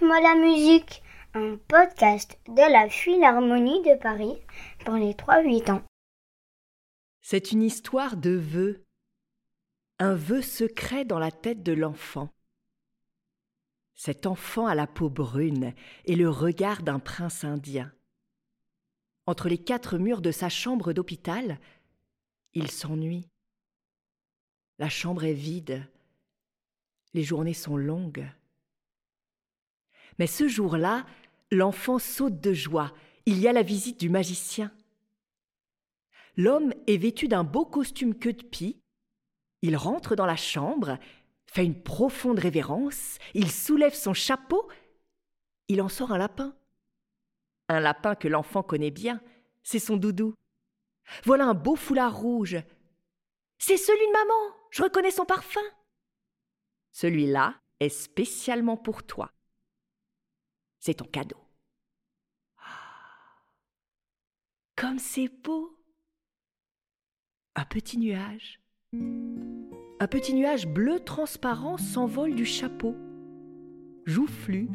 Chante-moi la musique, un podcast de la Philharmonie de Paris pour les 3-8 ans. C'est une histoire de vœux, un vœu secret dans la tête de l'enfant. Cet enfant a la peau brune et le regard d'un prince indien. Entre les quatre murs de sa chambre d'hôpital, il s'ennuie. La chambre est vide, les journées sont longues. Mais ce jour-là, l'enfant saute de joie. Il y a la visite du magicien. L'homme est vêtu d'un beau costume queue de pie. Il rentre dans la chambre, fait une profonde révérence, il soulève son chapeau, il en sort un lapin. Un lapin que l'enfant connaît bien, c'est son doudou. Voilà un beau foulard rouge. C'est celui de maman, je reconnais son parfum. Celui-là est spécialement pour toi. C'est ton cadeau. Comme c'est beau. Un petit nuage. Un petit nuage bleu transparent s'envole du chapeau. Joufflu,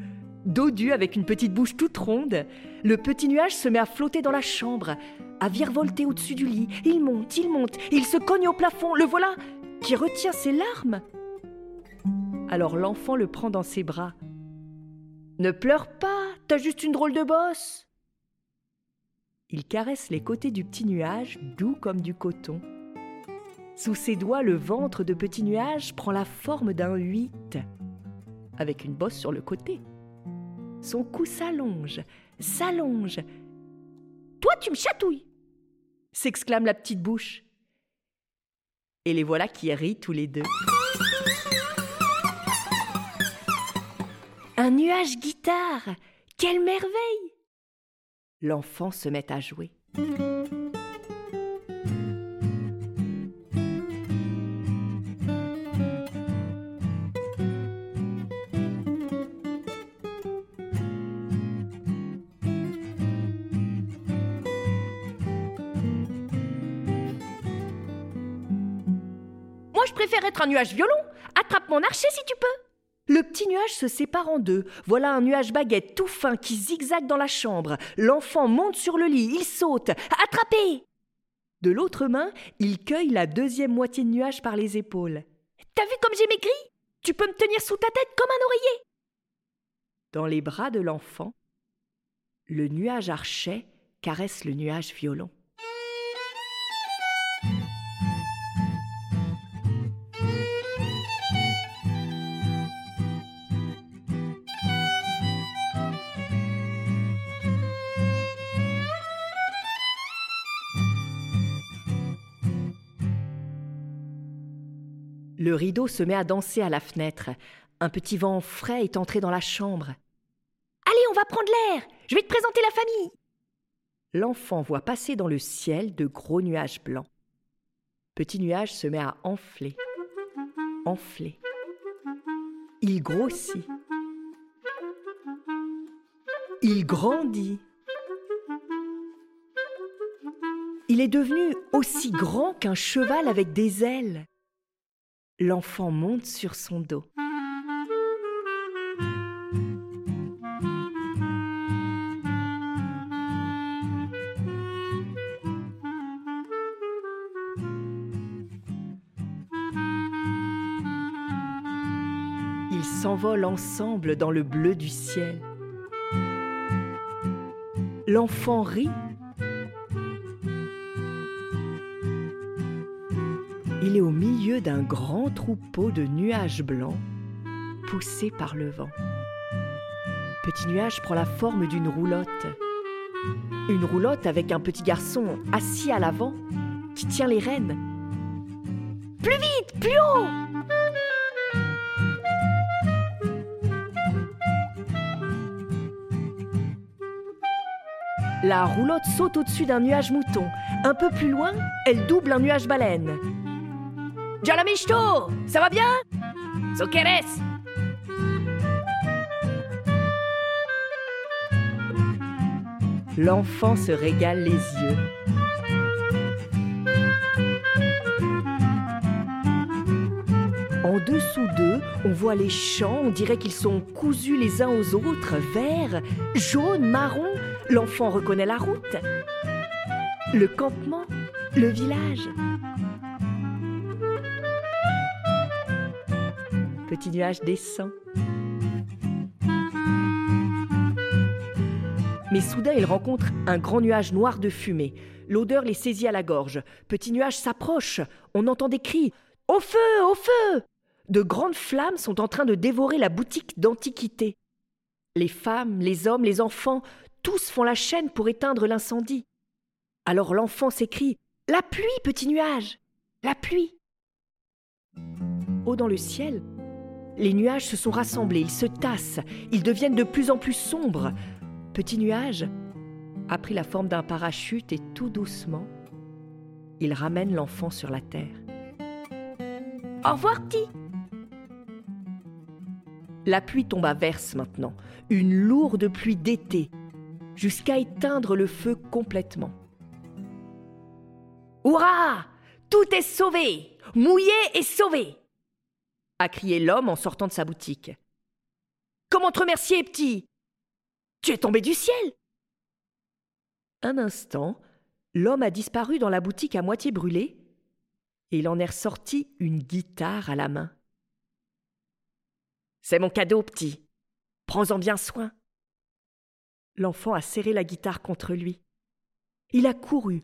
dodu avec une petite bouche toute ronde, le petit nuage se met à flotter dans la chambre, à virevolter au-dessus du lit. Il monte, il monte, il se cogne au plafond. Le voilà qui retient ses larmes. Alors l'enfant le prend dans ses bras. Ne pleure pas, t'as juste une drôle de bosse. Il caresse les côtés du petit nuage, doux comme du coton. Sous ses doigts, le ventre de petit nuage prend la forme d'un huit, avec une bosse sur le côté. Son cou s'allonge, s'allonge. Toi, tu me chatouilles s'exclame la petite bouche. Et les voilà qui rient tous les deux. Un nuage guitare Quelle merveille L'enfant se met à jouer. Moi, je préfère être un nuage violon. Attrape mon archer si tu peux. Le petit nuage se sépare en deux. Voilà un nuage baguette tout fin qui zigzague dans la chambre. L'enfant monte sur le lit, il saute. Attrapé De l'autre main, il cueille la deuxième moitié de nuage par les épaules. T'as vu comme j'ai maigri? Tu peux me tenir sous ta tête comme un oreiller Dans les bras de l'enfant, le nuage archet caresse le nuage violon. Le rideau se met à danser à la fenêtre. Un petit vent frais est entré dans la chambre. Allez, on va prendre l'air. Je vais te présenter la famille. L'enfant voit passer dans le ciel de gros nuages blancs. Petit nuage se met à enfler, enfler. Il grossit. Il grandit. Il est devenu aussi grand qu'un cheval avec des ailes. L'enfant monte sur son dos. Ils s'envolent ensemble dans le bleu du ciel. L'enfant rit. Il est au milieu d'un grand troupeau de nuages blancs poussés par le vent. Petit nuage prend la forme d'une roulotte. Une roulotte avec un petit garçon assis à l'avant qui tient les rênes. Plus vite, plus haut La roulotte saute au-dessus d'un nuage mouton. Un peu plus loin, elle double un nuage baleine. Jalamisto, ça va bien So quieres L'enfant se régale les yeux. En dessous d'eux, on voit les champs, on dirait qu'ils sont cousus les uns aux autres, verts, jaunes, marrons. L'enfant reconnaît la route. Le campement, le village. Petit nuage descend. Mais soudain, il rencontre un grand nuage noir de fumée. L'odeur les saisit à la gorge. Petit nuage s'approche. On entend des cris. Au feu, au feu De grandes flammes sont en train de dévorer la boutique d'antiquité. Les femmes, les hommes, les enfants, tous font la chaîne pour éteindre l'incendie. Alors l'enfant s'écrie La pluie, petit nuage La pluie Haut dans le ciel, les nuages se sont rassemblés, ils se tassent, ils deviennent de plus en plus sombres. Petit nuage a pris la forme d'un parachute et tout doucement, il ramène l'enfant sur la terre. Au revoir, petit La pluie tombe à verse maintenant, une lourde pluie d'été, jusqu'à éteindre le feu complètement. Hurrah Tout est sauvé Mouillé et sauvé a crié l'homme en sortant de sa boutique. Comment te remercier, petit? Tu es tombé du ciel Un instant, l'homme a disparu dans la boutique à moitié brûlée, et il en est ressorti une guitare à la main. C'est mon cadeau, petit. Prends-en bien soin. L'enfant a serré la guitare contre lui. Il a couru,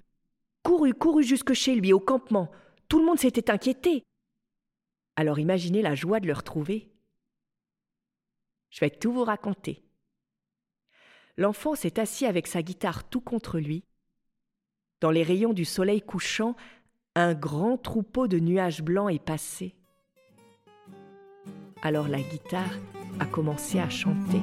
couru, couru jusque chez lui, au campement. Tout le monde s'était inquiété. Alors imaginez la joie de le retrouver. Je vais tout vous raconter. L'enfant s'est assis avec sa guitare tout contre lui. Dans les rayons du soleil couchant, un grand troupeau de nuages blancs est passé. Alors la guitare a commencé à chanter.